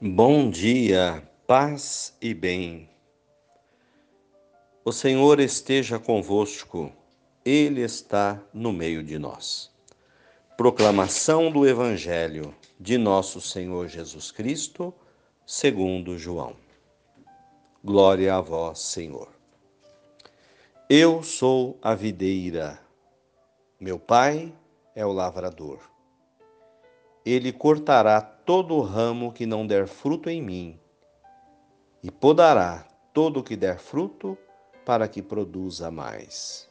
Bom dia, paz e bem. O Senhor esteja convosco, Ele está no meio de nós. Proclamação do Evangelho de Nosso Senhor Jesus Cristo, segundo João. Glória a vós, Senhor. Eu sou a videira, meu Pai é o lavrador. Ele cortará todo o ramo que não der fruto em mim, e podará todo o que der fruto, para que produza mais.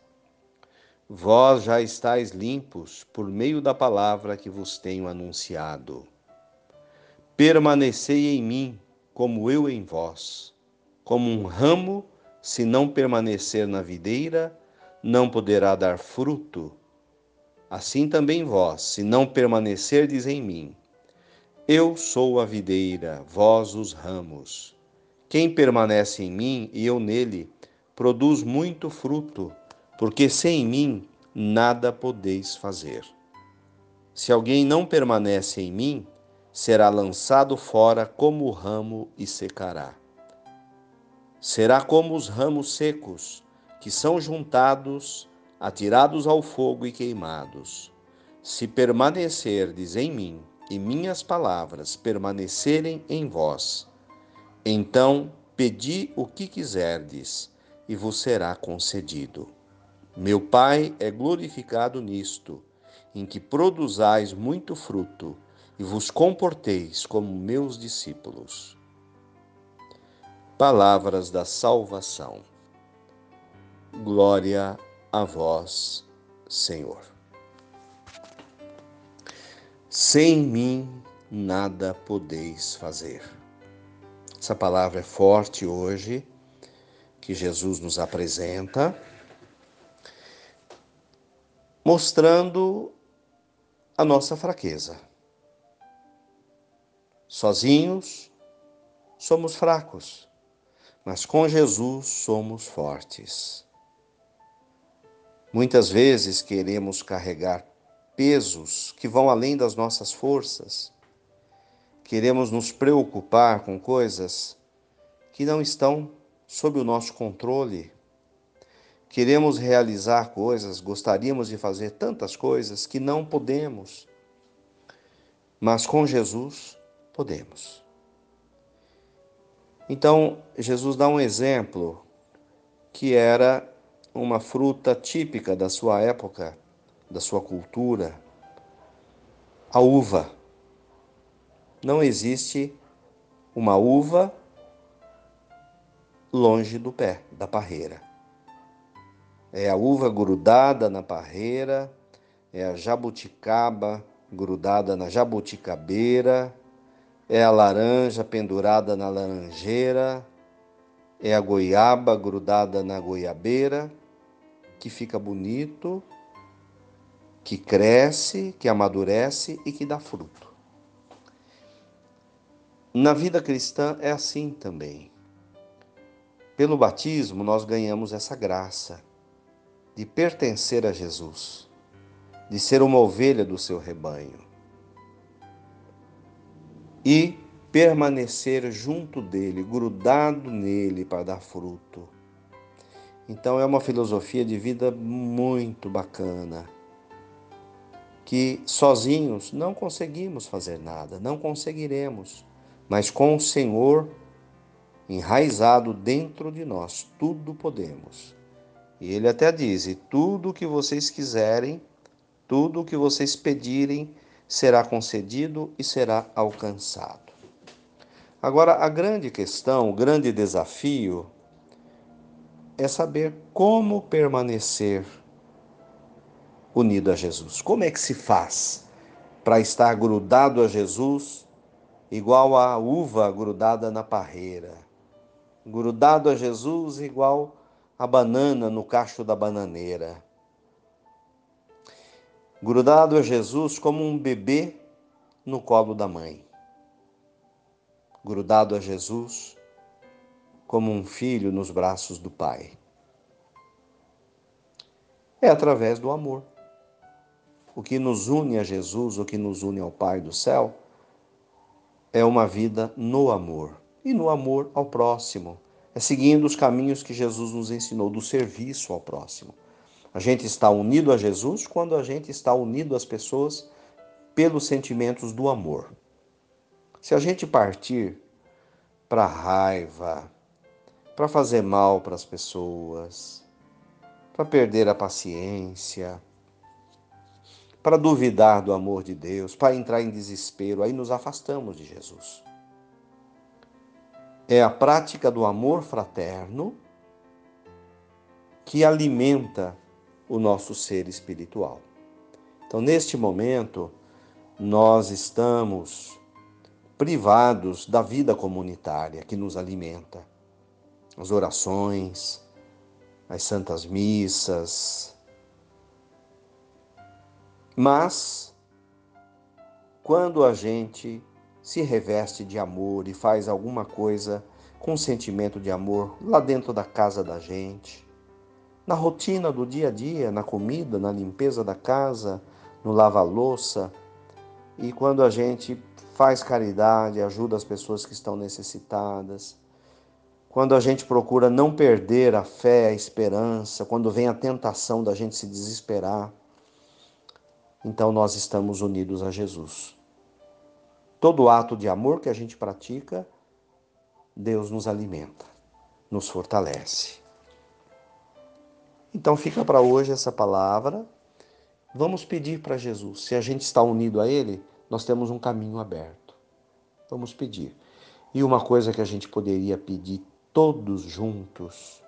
Vós já estáis limpos por meio da palavra que vos tenho anunciado. Permanecei em mim, como eu em vós. Como um ramo, se não permanecer na videira, não poderá dar fruto. Assim também vós, se não permanecerdes em mim, eu sou a videira, vós os ramos. Quem permanece em mim e eu nele, produz muito fruto, porque sem mim nada podeis fazer. Se alguém não permanece em mim, será lançado fora como o ramo e secará. Será como os ramos secos, que são juntados, atirados ao fogo e queimados. Se permanecerdes em mim, e minhas palavras permanecerem em vós, então pedi o que quiserdes e vos será concedido. Meu Pai é glorificado nisto, em que produzais muito fruto e vos comporteis como meus discípulos. Palavras da salvação. Glória a vós, Senhor. Sem mim nada podeis fazer. Essa palavra é forte hoje, que Jesus nos apresenta, mostrando a nossa fraqueza. Sozinhos somos fracos, mas com Jesus somos fortes. Muitas vezes queremos carregar pesos que vão além das nossas forças. Queremos nos preocupar com coisas que não estão sob o nosso controle. Queremos realizar coisas, gostaríamos de fazer tantas coisas que não podemos. Mas com Jesus podemos. Então, Jesus dá um exemplo que era uma fruta típica da sua época da sua cultura, a uva. Não existe uma uva longe do pé, da parreira. É a uva grudada na parreira, é a jabuticaba grudada na jabuticabeira, é a laranja pendurada na laranjeira, é a goiaba grudada na goiabeira, que fica bonito que cresce, que amadurece e que dá fruto. Na vida cristã é assim também. Pelo batismo, nós ganhamos essa graça de pertencer a Jesus, de ser uma ovelha do seu rebanho e permanecer junto dele, grudado nele para dar fruto. Então é uma filosofia de vida muito bacana que sozinhos não conseguimos fazer nada, não conseguiremos, mas com o Senhor enraizado dentro de nós, tudo podemos. E ele até diz: tudo o que vocês quiserem, tudo o que vocês pedirem, será concedido e será alcançado. Agora, a grande questão, o grande desafio é saber como permanecer unido a Jesus. Como é que se faz para estar grudado a Jesus, igual a uva grudada na parreira? Grudado a Jesus, igual a banana no cacho da bananeira. Grudado a Jesus como um bebê no colo da mãe. Grudado a Jesus como um filho nos braços do Pai. É através do amor o que nos une a Jesus, o que nos une ao Pai do céu, é uma vida no amor e no amor ao próximo. É seguindo os caminhos que Jesus nos ensinou do serviço ao próximo. A gente está unido a Jesus quando a gente está unido às pessoas pelos sentimentos do amor. Se a gente partir para raiva, para fazer mal para as pessoas, para perder a paciência, para duvidar do amor de Deus, para entrar em desespero, aí nos afastamos de Jesus. É a prática do amor fraterno que alimenta o nosso ser espiritual. Então, neste momento, nós estamos privados da vida comunitária que nos alimenta as orações, as santas missas. Mas, quando a gente se reveste de amor e faz alguma coisa com sentimento de amor lá dentro da casa da gente, na rotina do dia a dia, na comida, na limpeza da casa, no lava-louça, e quando a gente faz caridade, ajuda as pessoas que estão necessitadas, quando a gente procura não perder a fé, a esperança, quando vem a tentação da gente se desesperar, então nós estamos unidos a Jesus. Todo ato de amor que a gente pratica, Deus nos alimenta, nos fortalece. Então fica para hoje essa palavra. Vamos pedir para Jesus. Se a gente está unido a Ele, nós temos um caminho aberto. Vamos pedir. E uma coisa que a gente poderia pedir todos juntos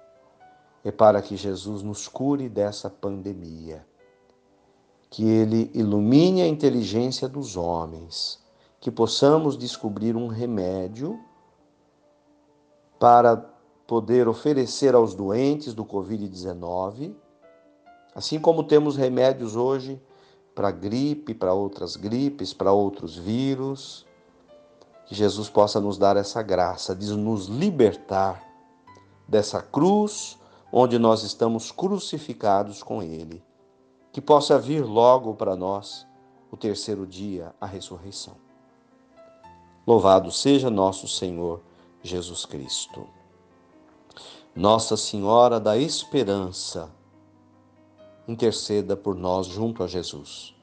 é para que Jesus nos cure dessa pandemia, que Ele ilumine a inteligência dos homens, que possamos descobrir um remédio para poder oferecer aos doentes do Covid-19, assim como temos remédios hoje para gripe, para outras gripes, para outros vírus que Jesus possa nos dar essa graça de nos libertar dessa cruz onde nós estamos crucificados com Ele. Que possa vir logo para nós o terceiro dia, a ressurreição. Louvado seja nosso Senhor Jesus Cristo. Nossa Senhora da Esperança, interceda por nós junto a Jesus.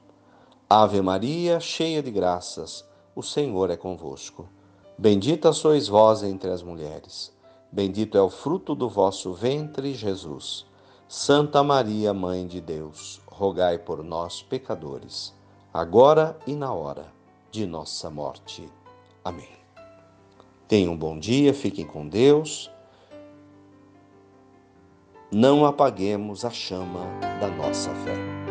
Ave Maria, cheia de graças, o Senhor é convosco. Bendita sois vós entre as mulheres. Bendito é o fruto do vosso ventre, Jesus. Santa Maria, Mãe de Deus, rogai por nós, pecadores, agora e na hora de nossa morte. Amém. Tenham um bom dia, fiquem com Deus. Não apaguemos a chama da nossa fé.